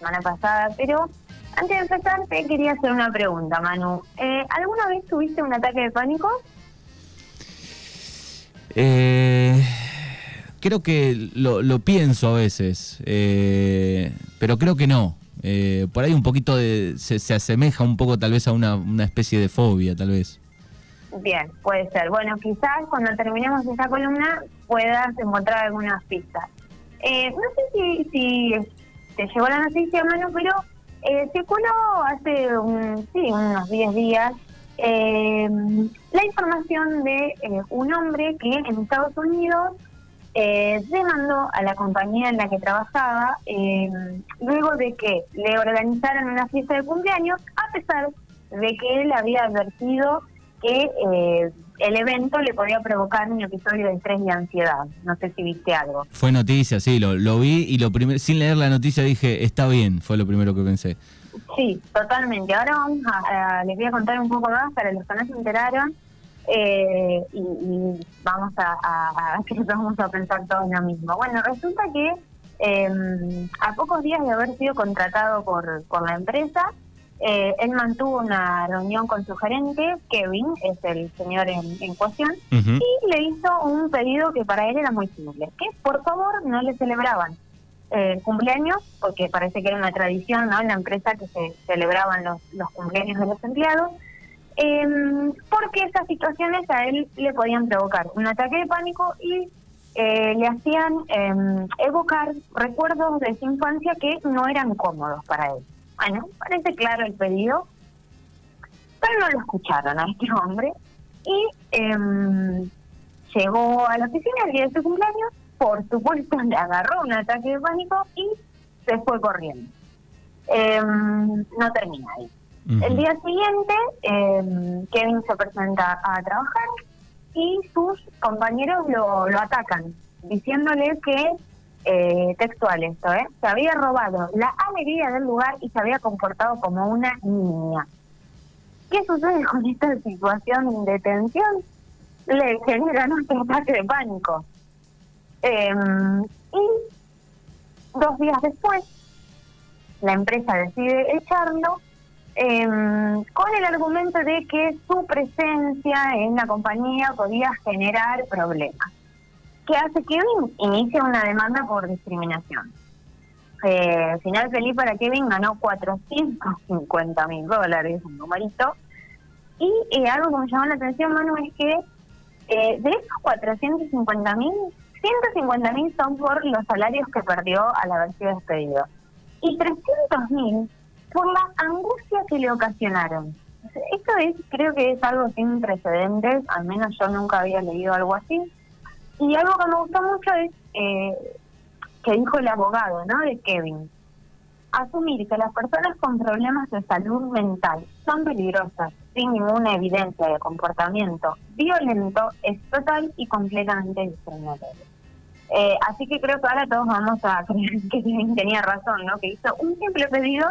semana pasada, pero antes de empezar te quería hacer una pregunta, Manu. Eh, ¿Alguna vez tuviste un ataque de pánico? Eh, creo que lo, pienso a veces, eh, pero creo que no. Eh, por ahí un poquito de, se, asemeja un poco tal vez a una, una especie de fobia, tal vez. Bien, puede ser. Bueno, quizás cuando terminemos esta columna puedas encontrar algunas pistas. Eh, no sé si, si llegó la noticia, mano, pero eh, circuló hace un, sí, unos 10 días eh, la información de eh, un hombre que en Estados Unidos eh, demandó a la compañía en la que trabajaba luego de que le organizaran una fiesta de cumpleaños, a pesar de que él había advertido que el evento le podía provocar un episodio de estrés y ansiedad. No sé si viste algo. Fue noticia, sí, lo, lo vi y lo primero, sin leer la noticia dije, está bien, fue lo primero que pensé. Sí, totalmente. Ahora vamos a, les voy a contar un poco más para los que no se enteraron eh, y, vamos a, a, a, vamos a pensar todo en lo mismo. Bueno, resulta que em, a pocos días de haber sido contratado por, por la empresa, eh, él mantuvo una reunión con su gerente, Kevin, es el señor en, cuestión, y le hizo un pedido que para él era muy simple, que por favor no le celebraban eh, cumpleaños, porque parece que era una tradición ¿no? en la empresa que se celebraban los, los cumpleaños de los empleados, em, porque esas situaciones a él le podían provocar un ataque de pánico y eh, le hacían em, evocar recuerdos de su infancia que no eran cómodos para él. Bueno, parece claro el pedido, pero no lo escucharon a este hombre y em, llegó a la oficina el día de su cumpleaños por supuesto le agarró un ataque de pánico y se fue corriendo. Em, no termina ahí. El día siguiente, eh, Kevin se presenta a trabajar y sus compañeros lo, lo atacan, diciéndole que, eh, textual esto, ¿eh? se había robado la alegría del lugar y se había comportado como una niña. ¿Qué sucede con esta situación de tensión? Le generan un ataque de pánico. Em, y dos días después, la empresa decide echarlo em, con el argumento de que su presencia en la compañía podía generar problemas, que hace que inicie una demanda por discriminación. Eh, final feliz para Kevin ganó 450 mil dólares, un numerito. Y eh, algo que me llamó la atención, Manu, es que eh, de esos 450 mil, 150 mil son por los salarios que perdió al haber sido despedido. Y 300 mil por la angustia que le ocasionaron. Esto es, creo que es algo sin precedentes, al menos yo nunca había leído algo así. Y algo que me gustó mucho es eh, que dijo el abogado, ¿no? De Kevin. Asumir que las personas con problemas de salud mental son peligrosas sin ninguna evidencia de comportamiento violento es total y completamente discriminatorio. Eh, así que creo que ahora todos vamos a creer que tenía razón, ¿no? Que hizo un simple pedido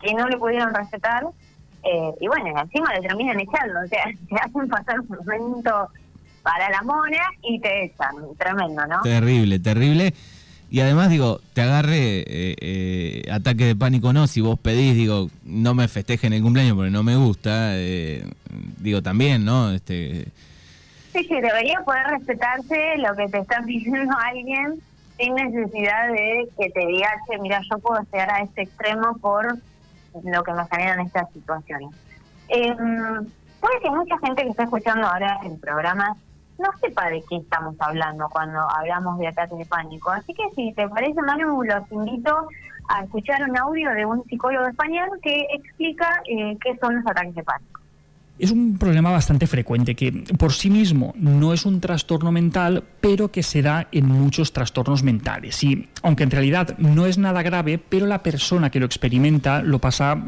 que no le pudieron respetar eh, y bueno, encima le terminan echando, o sea, te hacen pasar un momento para la mona y te echan, tremendo, ¿no? Terrible, terrible. Y además, digo, te agarre eh, ataque de pánico, no, si vos pedís, digo, no me festejen el cumpleaños porque no me gusta, digo, también, ¿no? Este Sí, sí, debería poder respetarse lo que te está pidiendo alguien sin necesidad de que te diga, che, mira, yo puedo llegar a este extremo por lo que me generan estas situaciones. Eh, puede que mucha gente que está escuchando ahora el programa no sepa de qué estamos hablando cuando hablamos de ataques de pánico. Así que si te parece, Manu, los invito a escuchar un audio de un psicólogo español que explica eh, qué son los ataques de pánico. Es un problema bastante frecuente que por sí mismo no es un trastorno mental, pero que se da en muchos trastornos mentales. Y aunque en realidad no es nada grave, pero la persona que lo experimenta lo pasa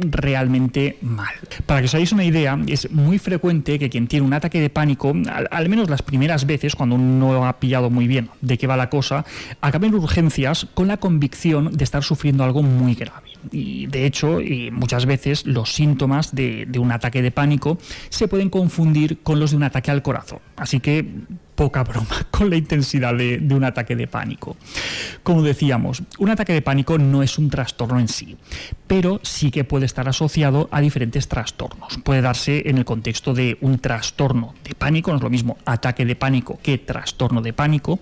realmente mal. Para que os hagáis una idea, es muy frecuente que quien tiene un ataque de pánico, al, menos las primeras veces, cuando no ha pillado muy bien de qué va la cosa, acabe en urgencias con la convicción de estar sufriendo algo muy grave. Y de hecho, muchas veces los síntomas de, de un ataque de pánico se pueden confundir con los de un ataque al corazón. Así que poca broma con la intensidad de, un ataque de pánico. Como decíamos, un ataque de pánico no es un trastorno en sí, pero sí que puede estar asociado a diferentes trastornos. Puede darse en el contexto de un trastorno de pánico, no es lo mismo ataque de pánico que trastorno de pánico,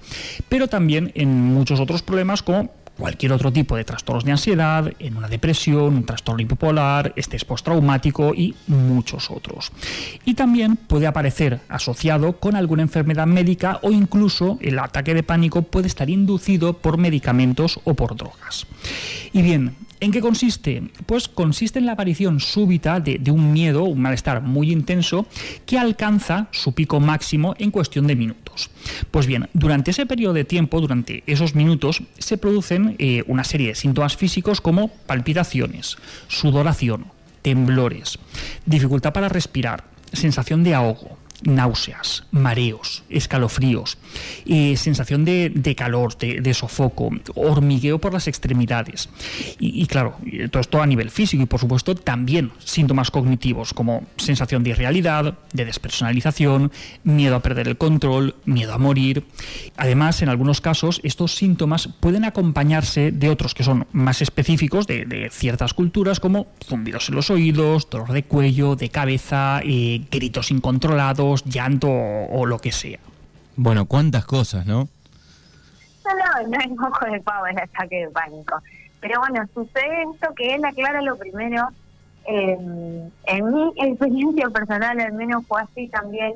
pero también en muchos otros problemas como cualquier otro tipo de trastornos de ansiedad, en una depresión, un trastorno bipolar, estrés postraumático y muchos otros. Y también puede aparecer asociado con alguna enfermedad médica o incluso el ataque de pánico puede estar inducido por medicamentos o por drogas. Y bien, ¿En qué consiste? Pues consiste en la aparición súbita de, un miedo, un malestar muy intenso, que alcanza su pico máximo en cuestión de minutos. Pues bien, durante ese periodo de tiempo, durante esos minutos, se producen eh, una serie de síntomas físicos como palpitaciones, sudoración, temblores, dificultad para respirar, sensación de ahogo, náuseas, mareos, escalofríos, sensación de, calor, de, sofoco, hormigueo por las extremidades. Y, claro, todo esto a nivel físico y por supuesto también síntomas cognitivos como sensación de irrealidad, de despersonalización, miedo a perder el control, miedo a morir. Además, en algunos casos, estos síntomas pueden acompañarse de otros que son más específicos de, ciertas culturas como zumbidos en los oídos, dolor de cuello, de cabeza, eh, gritos incontrolados, llanto o, lo que sea. Bueno, cuántas cosas, ¿no? No, no, no es ojo de pavo el ataque de pánico. Pero bueno, sucede esto que él aclara lo primero. Eh, en mi experiencia personal, al menos fue así también,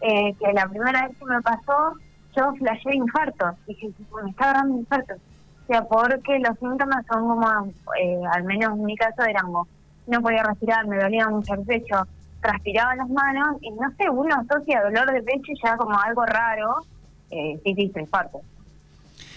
eh, que la primera vez que me pasó, yo flashé infarto. Dije, me estaba dando infarto. O sea, porque los síntomas son como, eh, al menos en mi caso, eran como, no podía respirar, me dolía mucho el pecho, transpiraba las manos y no sé, uno asocia dolor de pecho ya como algo raro, eh, sí, sí, infarto.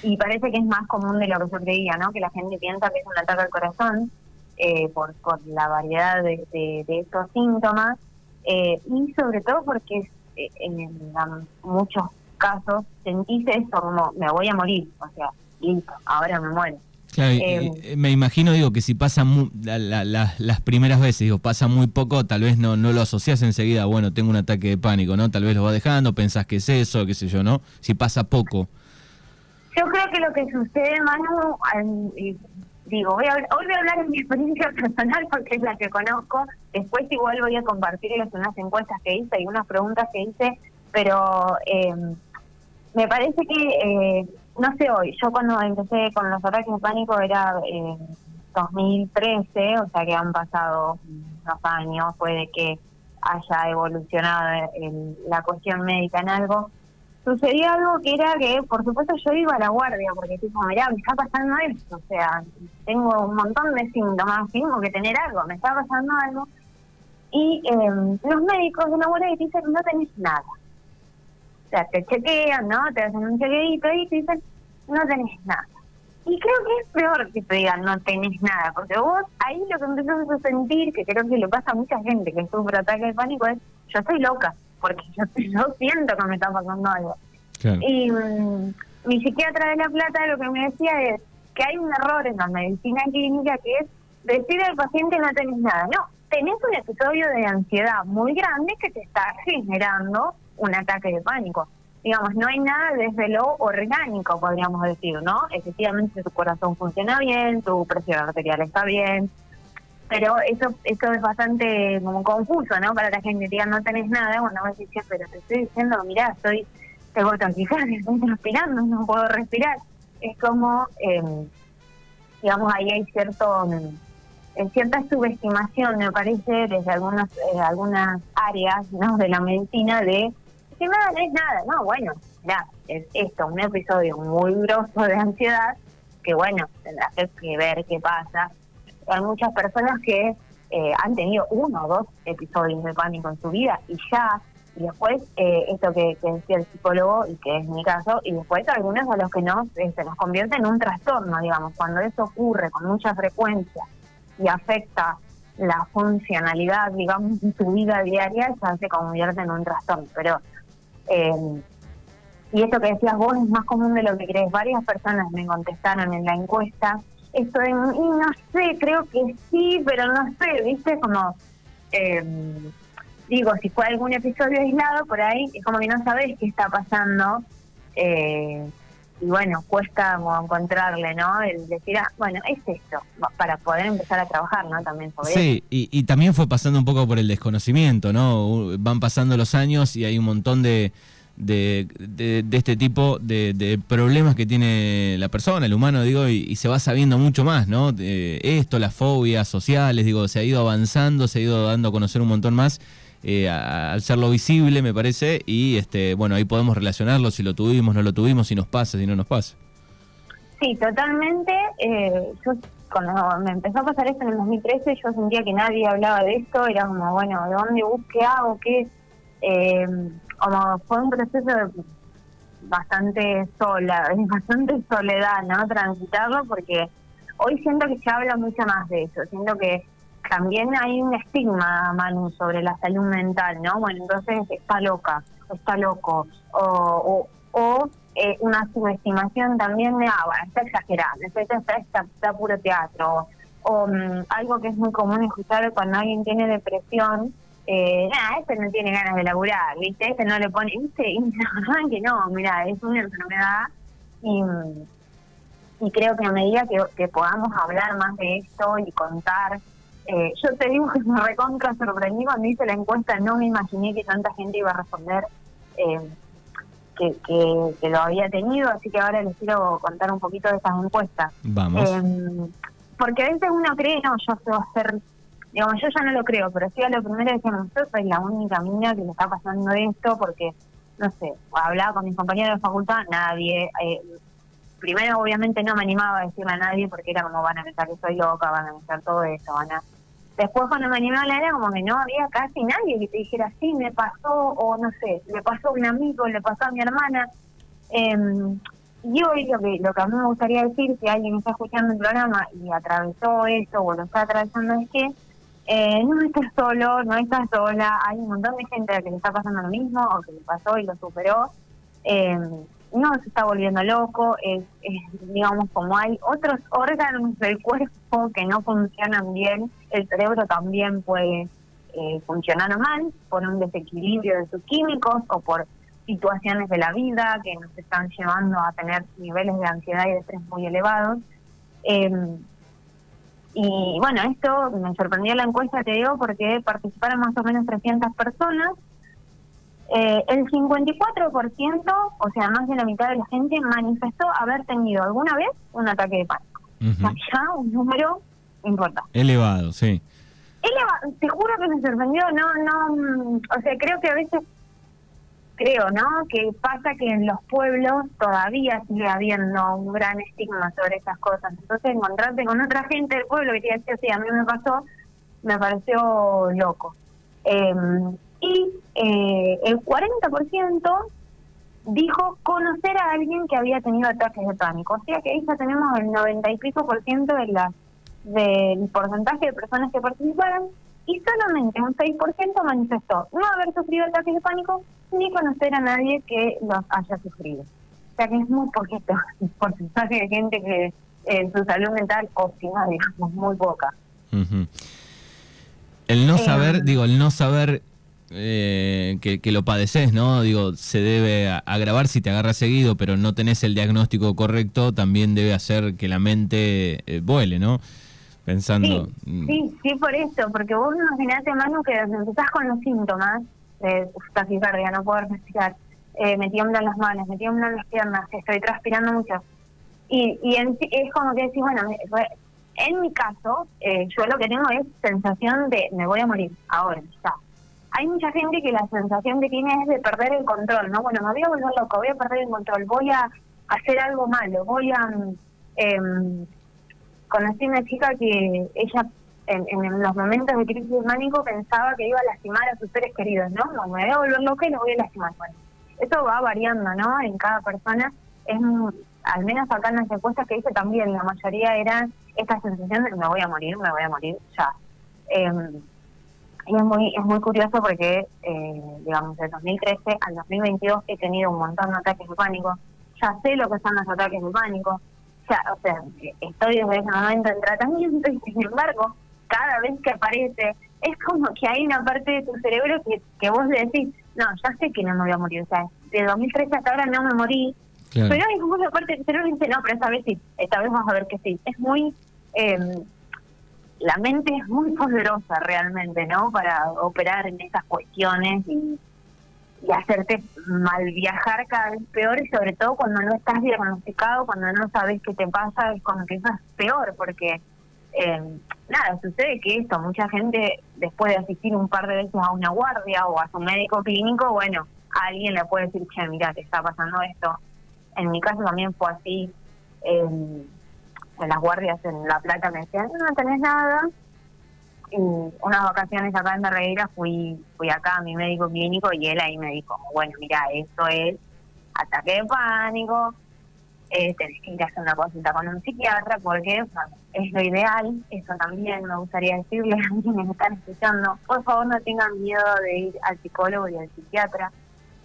Y parece que es más común de lo que yo creía, ¿no? Que la gente piensa que es un ataque al corazón eh, por, por la variedad de, de, estos síntomas eh, y sobre todo porque eh, en, muchos casos sentís eso como me voy a morir, o sea, listo, ahora me muero. Em, eh, me imagino, digo, que si pasa las primeras veces, digo, pasa muy poco, tal vez no, no lo asocias enseguida, bueno, tengo un ataque de pánico, ¿no? Tal vez lo va dejando, pensás que es eso, qué sé yo, ¿no? Si pasa poco. Yo creo que lo que sucede, Manu, digo, voy a, hoy voy a hablar de mi experiencia personal porque es la que conozco, después igual voy a compartirles unas encuestas que hice y unas preguntas que hice, pero eh, me parece que... Eh, no sé hoy, yo cuando empecé con los ataques de pánico era en 2013, o sea que han pasado unos años, puede que haya evolucionado la cuestión médica en algo. Sucedió algo que era que, por supuesto, yo iba a la guardia, porque tipo, mirá, me está pasando esto, o sea, tengo un montón de síntomas, tengo que tener algo, me está pasando algo. Y eh, los médicos de la guardia dicen, no tenés nada o sea, te chequean, ¿no? Te hacen un chequeadito y te dicen, no tenés nada. Y creo que es peor que te digan, no tenés nada, porque vos ahí lo que empezás a sentir, que creo que le pasa a mucha gente que sufre ataque de pánico, es, yo estoy loca, porque yo, siento que me está pasando algo. Y mm, mi psiquiatra de La Plata lo que me decía es que hay un error en la medicina clínica que es decir al paciente no tenés nada. No, tenés un episodio de ansiedad muy grande que te está generando un ataque de pánico. Digamos, no hay nada desde lo orgánico, podríamos decir, ¿no? Efectivamente, tu corazón funciona bien, tu presión arterial está bien, pero eso eso es bastante como confuso, ¿no? Para la gente, diga, no tenés nada, bueno, vos decís, pero te estoy diciendo, mirá, estoy, tengo taquicardia, estoy respirando, no puedo respirar. Es como, eh, digamos, ahí hay cierto en cierta subestimación, me parece, desde algunas eh, algunas áreas ¿no? de la medicina de nada, no es nada. No, bueno, mira, es esto, un episodio muy grosso de ansiedad que, bueno, tendrás que ver qué pasa. Hay muchas personas que eh, han tenido uno o dos episodios de pánico en su vida y ya, y después eh, esto que, decía el psicólogo, y que es mi caso, y después algunos a los que no se nos convierte en un trastorno, digamos, cuando eso ocurre con mucha frecuencia y afecta la funcionalidad, digamos, de tu vida diaria, ya se convierte en un trastorno. Pero, eh, y esto que decías vos es más común de lo que crees. Varias personas me contestaron en la encuesta esto y no sé, creo que sí, pero no sé, ¿viste? Como, eh, digo, si fue algún episodio aislado por ahí, es como que no sabes qué está pasando. Eh, y bueno, cuesta encontrarle, ¿no? El decir, ah, bueno, es esto, para poder empezar a trabajar, ¿no? También sobre Sí, y, y, también fue pasando un poco por el desconocimiento, ¿no? Van pasando los años y hay un montón de, de, de, este tipo de, problemas que tiene la persona, el humano, digo, y, se va sabiendo mucho más, ¿no? esto, las fobias sociales, digo, se ha ido avanzando, se ha ido dando a conocer un montón más eh, al serlo visible, me parece, y este, bueno, ahí podemos relacionarlo, si lo tuvimos, no lo tuvimos, si nos pasa, si no nos pasa. Sí, totalmente. Eh, yo cuando me empezó a pasar esto en el 2013, yo sentía que nadie hablaba de esto, era como, bueno, ¿de dónde busque hago? ¿Qué? Eh, como fue un proceso bastante sola, bastante soledad, ¿no? Transitarlo, porque hoy siento que se habla mucho más de eso, siento que también hay un estigma, Manu, sobre la salud mental, ¿no? Bueno, entonces está loca, está loco, o, o, eh, una subestimación también de, ah, bueno, está exagerado, está, está, está, puro teatro, o mm, algo que es muy común escuchar cuando alguien tiene depresión, eh, nada, este no tiene ganas de laburar, ¿viste? Este no le pone, ¿viste? Y no, que no, mira, es una enfermedad y, y creo que a medida que, que podamos hablar más de esto y contar eh, yo te digo que me recontra sorprendí cuando hice la encuesta, no me imaginé que tanta gente iba a responder eh, que, que, lo había tenido, así que ahora les quiero contar un poquito de esas encuestas. Vamos. Eh, porque a veces uno cree, no, yo sé hacer, digamos, yo ya no lo creo, pero sí a lo primero decíamos, yo soy la única niña que le está pasando esto, porque, no sé, hablaba con mis compañeros de facultad, nadie, primero obviamente no me animaba a decirle a nadie porque era como van a pensar que soy loca, van a pensar todo eso, van a Después cuando me animé a hablar era como que no había casi nadie que te dijera, sí, me pasó, o no sé, le pasó a un amigo, le pasó a mi hermana. Eh, y hoy lo que, lo que a mí me gustaría decir, si alguien está escuchando el programa y atravesó esto o lo está atravesando, es que eh, no estás solo, no estás sola, hay un montón de gente a la que le está pasando lo mismo o que le pasó y lo superó. Eh, no se está volviendo loco, es, digamos como hay otros órganos del cuerpo que no funcionan bien, el cerebro también puede eh, funcionar mal por un desequilibrio de sus químicos o por situaciones de la vida que nos están llevando a tener niveles de ansiedad y de estrés muy elevados. Em, y bueno, esto me sorprendió la encuesta, te digo, porque participaron más o menos 300 personas eh, el 54%, o sea, más de la mitad de la gente, manifestó haber tenido alguna vez un ataque de pánico. O sea, ya un número importante. Elevado, sí. Elevado, te juro que me sorprendió, no, no, mm, o sea, creo que a veces, creo, ¿no? Que pasa que en los pueblos todavía sigue habiendo un gran estigma sobre esas cosas. Entonces, encontrarte con otra gente del pueblo que te decía, sí, a mí me pasó, me pareció loco. Eh, y eh, el 40% dijo conocer a alguien que había tenido ataques de pánico. O sea que ahí ya tenemos el 90 y pico de la, del porcentaje de personas que participaron y solamente un 6% manifestó no haber sufrido ataques de pánico ni conocer a nadie que los haya sufrido. O sea que es muy poquito el porcentaje de gente que en su salud mental óptima, digamos, muy poca. El no saber, eh, digo, el no saber eh, que, lo padeces, ¿no? Digo, se debe agravar si te agarra seguido, pero no tenés el diagnóstico correcto, también debe hacer que la mente eh, vuele, ¿no? Pensando. Sí, sí, sí, por eso, porque vos imaginate, Manu, que empezás con los síntomas de taquicardia, no poder respirar, eh, me tiemblan las manos, me tiemblan las piernas, estoy transpirando mucho. Y, y es como que decís, bueno, en mi caso, eh, yo lo que tengo es sensación de me voy a morir ahora, ya hay mucha gente que la sensación que tiene es de perder el control, ¿no? Bueno, me voy a volver loco, voy a perder el control, voy a hacer algo malo, voy a... Eh, conocí una chica que ella en, los momentos de crisis mánico pensaba que iba a lastimar a sus seres queridos, ¿no? me voy a volver loca y lo voy a lastimar. Bueno, eso va variando, ¿no? En cada persona es al menos acá en las encuestas que hice también, la mayoría era esta sensación de me voy a morir, me voy a morir ya. Eh, y es muy, es muy curioso porque, eh, digamos, de 2013 al 2022 he tenido un montón de ataques de pánico. Ya sé lo que son los ataques de pánico. Ya, o sea, estoy desde ese momento en tratamiento y sin embargo, cada vez que aparece, es como que hay una parte de tu cerebro que, que vos decís, no, ya sé que no me voy a morir, o sea, de 2013 hasta ahora no me morí, pero hay como una parte del cerebro que dice, no, pero esta vez sí, esta vez vamos a ver que sí. Es muy... Eh, la mente es muy poderosa realmente, ¿no? Para operar en esas cuestiones y, y hacerte mal viajar cada vez peor y sobre todo cuando no estás diagnosticado, cuando no sabes qué te pasa, es como eso es peor porque eh, nada, sucede que esto, mucha gente después de asistir un par de veces a una guardia o a su médico clínico, bueno, alguien le puede decir, che, mira, te está pasando esto. En mi caso también fue así. Eh, en las guardias en La Plata me decían, no, tenés nada. Y unas vacaciones acá en Ferreira fui fui acá a mi médico clínico y él ahí me dijo, bueno, mira, esto es ataque de pánico, eh, tenés que ir a hacer una consulta con un psiquiatra porque es lo ideal, eso también me gustaría decirle a quienes me están escuchando, por favor no tengan miedo de ir al psicólogo y al psiquiatra.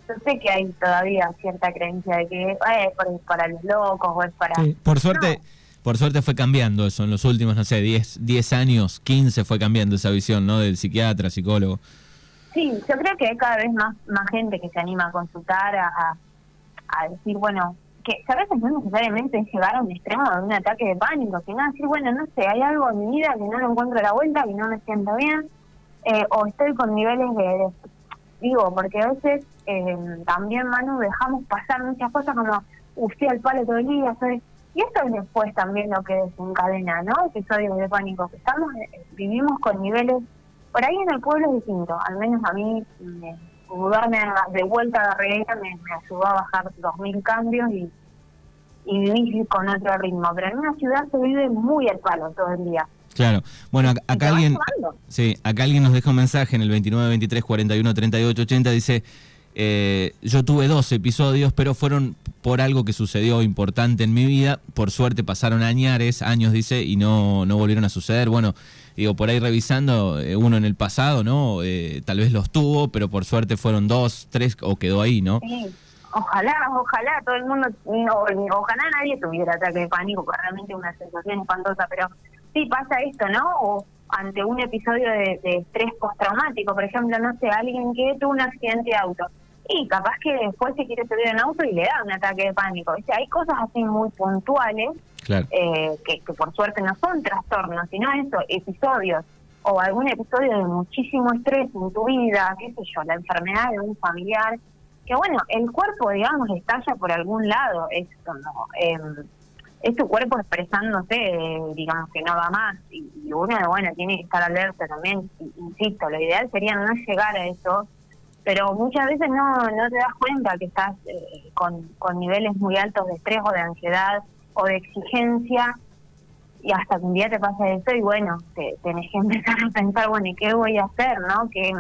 Yo sé que hay todavía cierta creencia de que eh, es para los locos o es para... por suerte... Por suerte fue cambiando eso en los últimos, no sé, 10, 10 años, 15 fue cambiando esa visión, ¿no? Del psiquiatra, psicólogo. Sí, yo creo que hay cada vez más, gente que se anima a consultar, a, a decir, bueno, que a veces no necesariamente es llegar a un extremo de un ataque de pánico, sino decir, bueno, no sé, hay algo en mi vida que no lo encuentro a la vuelta, que no me siento bien, eh, o estoy con niveles de, digo, porque a veces eh, también, Manu, dejamos pasar muchas cosas como, usted al palo todo el día, soy y esto es después también lo que desencadena, ¿no? Episodios de pánico, que estamos, eh, vivimos con niveles, por ahí en el pueblo es distinto, al menos a mí mudarme de vuelta a la realidad me, ayudó a bajar dos mil cambios y, y vivir con otro ritmo, pero en una ciudad se vive muy al palo todo el día. Claro. Bueno, acá, alguien, sí, acá alguien nos deja un mensaje en el 29 23 41 38 80 dice eh, yo tuve dos episodios, pero fueron por algo que sucedió importante en mi vida. Por suerte pasaron añares, años dice, y no, no volvieron a suceder. Bueno, digo, por ahí revisando, eh, uno en el pasado, ¿no? Eh, tal vez los tuvo, pero por suerte fueron dos, tres, o quedó ahí, ¿no? Sí. Ojalá, ojalá todo el mundo, ojalá nadie tuviera ataque de pánico, realmente una sensación espantosa, pero sí pasa esto, ¿no? O ante un episodio de, de estrés postraumático, por ejemplo, no sé, alguien que tuvo un accidente de auto y capaz que después se quiere subir en auto y le da un ataque de pánico. O hay cosas así muy puntuales eh, que, por suerte no son trastornos, sino eso, episodios o algún episodio de muchísimo estrés en tu vida, qué sé yo, la enfermedad de un familiar, que bueno, el cuerpo, digamos, estalla por algún lado, esto, ¿no? Eh, es tu cuerpo expresándose, digamos, que no va más, y, y uno, bueno, tiene que estar alerta también, insisto, lo ideal sería no llegar a eso, pero muchas veces no, no te das cuenta que estás eh, con, con niveles muy altos de estrés o de ansiedad o de exigencia y hasta que un día te pasa eso y bueno, te, tenés que empezar a pensar, bueno, ¿y qué voy a hacer? ¿no? Que,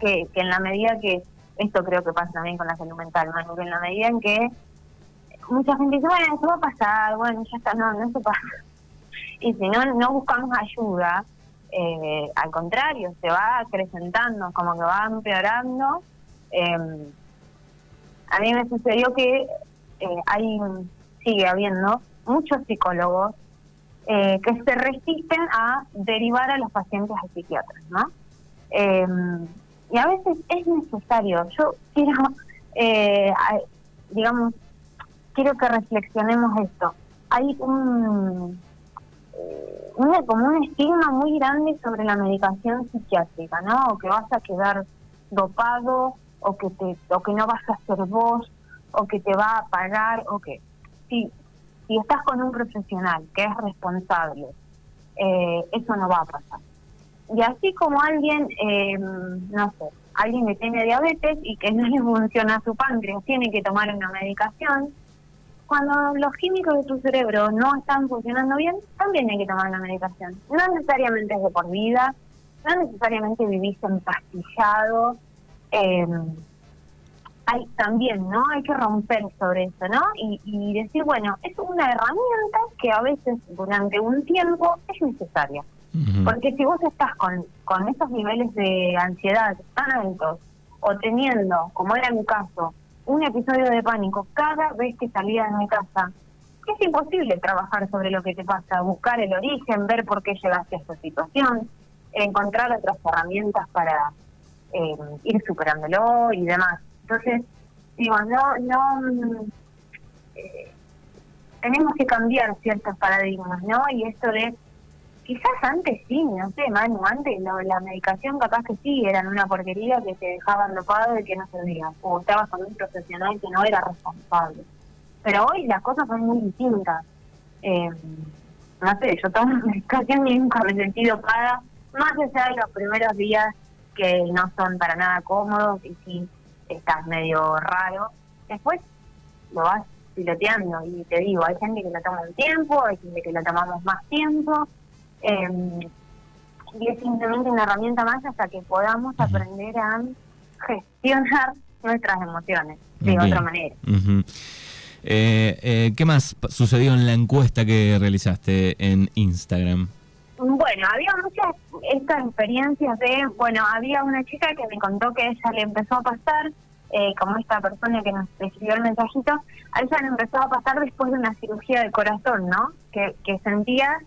que, en la medida que, esto creo que pasa también con la salud mental, ¿no? que en la medida en que mucha gente dice, bueno, eso va a pasar, bueno, ya está, no, no se pasa. Y si no, no buscamos ayuda, eh, al contrario, se va acrecentando, como que va empeorando. Eh, a mí me sucedió que eh, hay, sigue habiendo muchos psicólogos eh, que se resisten a derivar a los pacientes a psiquiatras, ¿no? y a veces es necesario. Yo quiero, digamos, quiero que reflexionemos esto. Hay un una, como un estigma muy grande sobre la medicación psiquiátrica, ¿no? O que vas a quedar dopado, o que, te, o que no vas a ser vos, o que te va a pagar, o que... Si, si estás con un profesional que es responsable, eh, eso no va a pasar. Y así como alguien, eh, no sé, alguien que tiene diabetes y que no le funciona su páncreas, tiene que tomar una medicación, cuando los químicos de tu cerebro no están funcionando bien, también hay que tomar una medicación. No necesariamente es de por vida, no necesariamente vivís empastillado. Eh, hay también, ¿no? Hay que romper sobre eso, ¿no? Y, decir, bueno, es una herramienta que a veces durante un tiempo es necesaria. Porque si vos estás con, con esos niveles de ansiedad tan altos, o teniendo, como era mi caso, un episodio de pánico cada vez que salía de mi casa, es imposible trabajar sobre lo que te pasa, buscar el origen, ver por qué llegaste a esta situación, encontrar otras herramientas para eh, ir superándolo y demás. Entonces, digo, no, no, eh, tenemos que cambiar ciertos paradigmas, ¿no? Y esto de, quizás antes sí, no sé, Manu, antes la medicación capaz que sí, eran una porquería que te dejaban dopado y que no servía, o estabas con un profesional que no era responsable. Pero hoy las cosas son muy distintas. Eh, no sé, yo tomo medicación y nunca me sentí dopada, más allá de los primeros días que no son para nada cómodos y sí estás medio raro. Después lo vas piloteando y te digo, hay gente que lo toma un tiempo, hay gente que lo tomamos más tiempo. Eh, y es simplemente una herramienta más hasta que podamos aprender a gestionar nuestras emociones de otra manera. Eh, eh, ¿Qué más sucedió en la encuesta que realizaste en Instagram? Bueno, había muchas estas experiencias de, bueno, había una chica que me contó que ella le empezó a pasar, eh, como esta persona que nos escribió el mensajito, a ella le empezó a pasar después de una cirugía de corazón, ¿no? Que, que sentía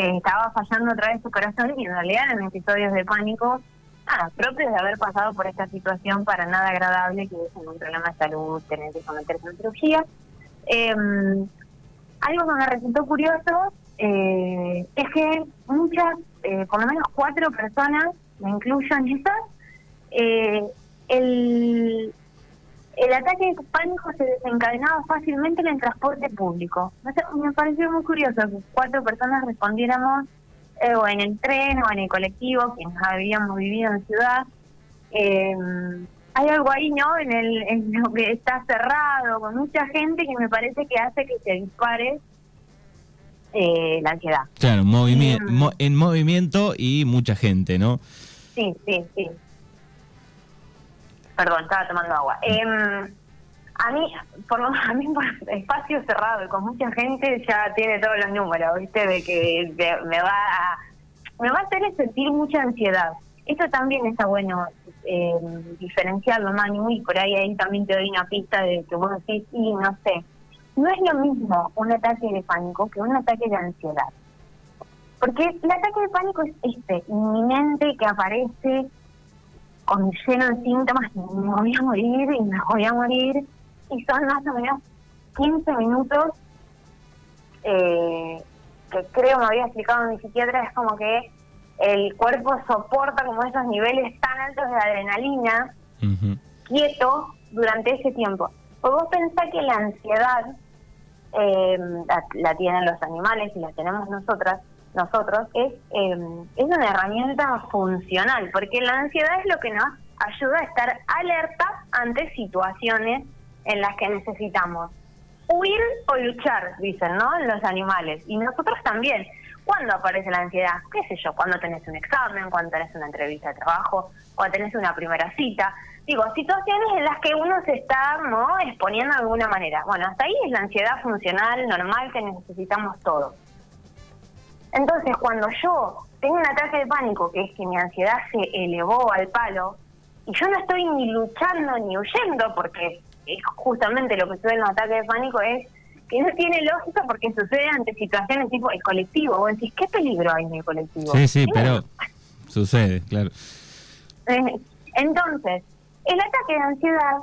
que estaba fallando otra vez su corazón y en realidad eran episodios de pánico nada, propios de haber pasado por esta situación para nada agradable, que es un problema de salud, tener que someterse a cirugía. Eh, algo que me resultó curioso eh, es que muchas, eh, por lo menos cuatro personas, me incluyo en esas, eh, el, el ataque de pánico se desencadenaba fácilmente en el transporte público. me pareció muy curioso que cuatro personas respondiéramos eh, o en el tren o en el colectivo, quienes habíamos vivido en ciudad. Eh, hay algo ahí, ¿no? En, el, en lo que está cerrado, con mucha gente, que me parece que hace que se dispare eh, la ansiedad. Claro, movimiento, mm. en movimiento y mucha gente, ¿no? Sí, sí, sí. Perdón, estaba tomando agua. Eh, a mí, por lo a mí espacio cerrado y con mucha gente ya tiene todos los números, ¿viste? De que me va a, me va a hacer sentir mucha ansiedad. Esto también está bueno eh, diferenciarlo, Manu, y por ahí ahí también te doy una pista de que vos decís, sí, no sé. No es lo mismo un ataque de pánico que un ataque de ansiedad. Porque el ataque de pánico es este, inminente, que aparece con lleno de síntomas, me voy a morir y me voy a morir, y son más o menos 15 minutos eh, que creo me había explicado mi psiquiatra, es como que el cuerpo soporta como esos niveles tan altos de adrenalina quieto durante ese tiempo. Pues vos pensás que la ansiedad eh, la, tienen los animales y la tenemos nosotras, nosotros, es, eh, es una herramienta funcional, porque la ansiedad es lo que nos ayuda a estar alerta ante situaciones en las que necesitamos huir o luchar, dicen, ¿no? Los animales. Y nosotros también. ¿Cuándo aparece la ansiedad? ¿Qué sé yo? Cuando tenés un examen, cuando tenés una entrevista de trabajo, cuando tenés una primera cita. Digo, situaciones en las que uno se está ¿no? exponiendo de alguna manera. Bueno, hasta ahí es la ansiedad funcional, normal, que necesitamos todos. Entonces, cuando yo tengo un ataque de pánico, que es que mi ansiedad se elevó al palo, y yo no estoy ni luchando ni huyendo, porque justamente lo que sucede en los ataques de pánico es que no tiene lógica porque sucede ante situaciones tipo el colectivo. Vos decís, ¿qué peligro hay en el colectivo? Sí, sí, pero sucede, claro. Eh, entonces, el ataque de ansiedad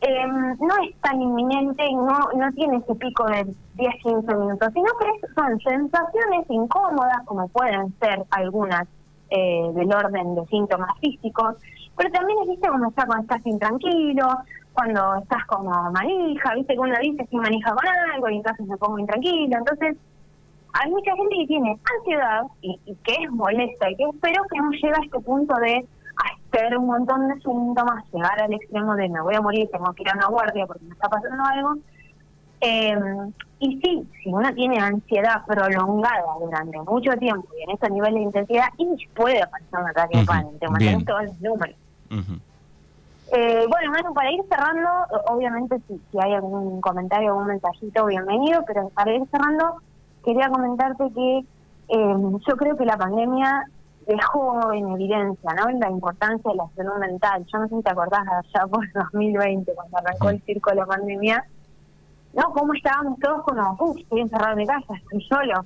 eh, no es tan inminente y no, no tiene ese pico de 10-15 minutos, sino que son sensaciones incómodas, como pueden ser algunas eh, del orden de síntomas físicos, pero también existe como está cuando estás intranquilo, cuando estás como manija, viste que uno dice si manija con algo y entonces me pongo intranquilo. Entonces, hay mucha gente que tiene ansiedad y, que es molesta y que espero que no llegue a este punto de hacer un montón de síntomas, llegar al extremo de me voy a morir, tengo que ir a una guardia porque me está pasando algo. Eh, y sí, si uno tiene ansiedad prolongada durante mucho tiempo y en estos niveles de intensidad, y puede aparecer un ataque de pánico, te todos los números. Eh, bueno, bueno, para ir cerrando, obviamente si, si hay algún comentario, algún mensajito, bienvenido, pero para ir cerrando, quería comentarte que eh, yo creo que la pandemia dejó en evidencia ¿no? la importancia de la salud mental. Yo no sé si te acordás allá por 2020, cuando arrancó el circo de la pandemia, ¿no? ¿Cómo estábamos todos como, uff, estoy encerrado en mi casa, estoy solo,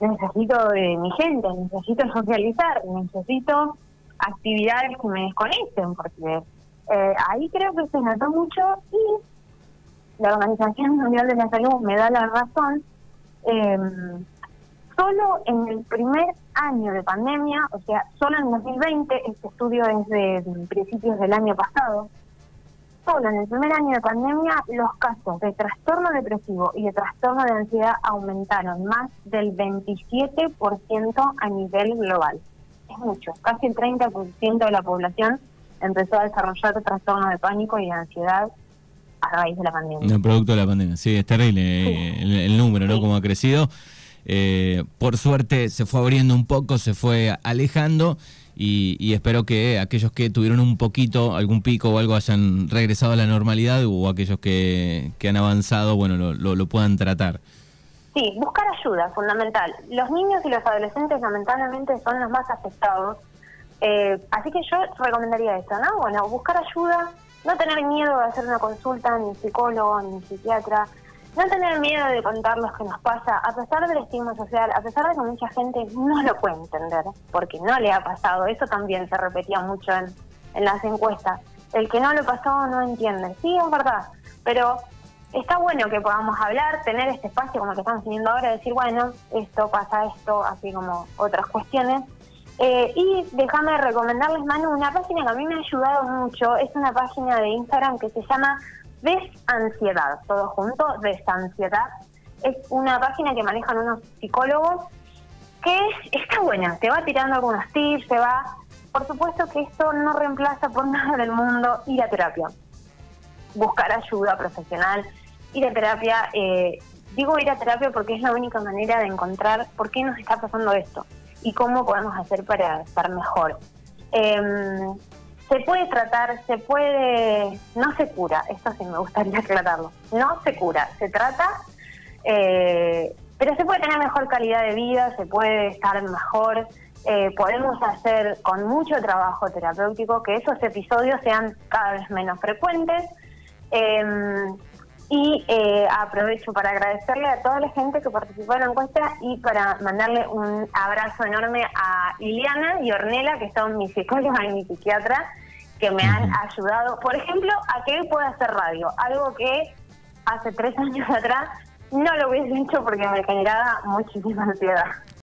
necesito de mi gente, necesito socializar, necesito actividades que me desconecten, porque eh, ahí creo que se notó mucho y la Organización Mundial de la Salud me da la razón. Eh, solo en el primer año de pandemia, o sea, solo en 2020, este estudio es de principios del año pasado, solo en el primer año de pandemia los casos de trastorno depresivo y de trastorno de ansiedad aumentaron más del 27% a nivel global. Es mucho, casi el 30% de la población empezó a desarrollar trastorno de pánico y de ansiedad a raíz de la pandemia. El producto de la pandemia, sí, es terrible eh, el, número, ¿no? Como ha crecido. Eh, por suerte se fue abriendo un poco, se fue alejando y, espero que aquellos que tuvieron un poquito, algún pico o algo hayan regresado a la normalidad o aquellos que, han avanzado, bueno, lo, lo, puedan tratar. Sí, buscar ayuda, fundamental. Los niños y los adolescentes lamentablemente son los más afectados. Eh, así que yo recomendaría esto, ¿no? Bueno, buscar ayuda, no tener miedo de hacer una consulta ni psicólogo ni psiquiatra, no tener miedo de contar lo que nos pasa, a pesar del estigma social, a pesar de que mucha gente no lo puede entender, porque no le ha pasado, eso también se repetía mucho en, las encuestas. El que no lo pasó no entiende. Sí, es verdad, pero está bueno que podamos hablar, tener este espacio como que estamos teniendo ahora, decir, bueno, esto pasa esto, así como otras cuestiones. Eh, y déjame recomendarles, Manu, una página que a mí me ha ayudado mucho, es una página de Instagram que se llama Desansiedad, todo junto, Desansiedad. Es una página que manejan unos psicólogos que está buena, te va tirando algunos tips, te va... Por supuesto que esto no reemplaza por nada del mundo ir a terapia, buscar ayuda profesional, ir a terapia. Eh, digo ir a terapia porque es la única manera de encontrar por qué nos está pasando esto y cómo podemos hacer para estar mejor. Eh, se puede tratar, se puede, no se cura, esto sí me gustaría aclararlo, no se cura, se trata, eh, pero se puede tener mejor calidad de vida, se puede estar mejor, eh, podemos hacer con mucho trabajo terapéutico que esos episodios sean cada vez menos frecuentes. Em, y eh, aprovecho para agradecerle a toda la gente que participó en la encuesta y para mandarle un abrazo enorme a Iliana y Ornela, que son mi psicóloga y mi psiquiatra, que me han ayudado, por ejemplo, a que hoy pueda hacer radio, algo que hace tres años atrás no lo hubiese hecho porque me generaba muchísima ansiedad.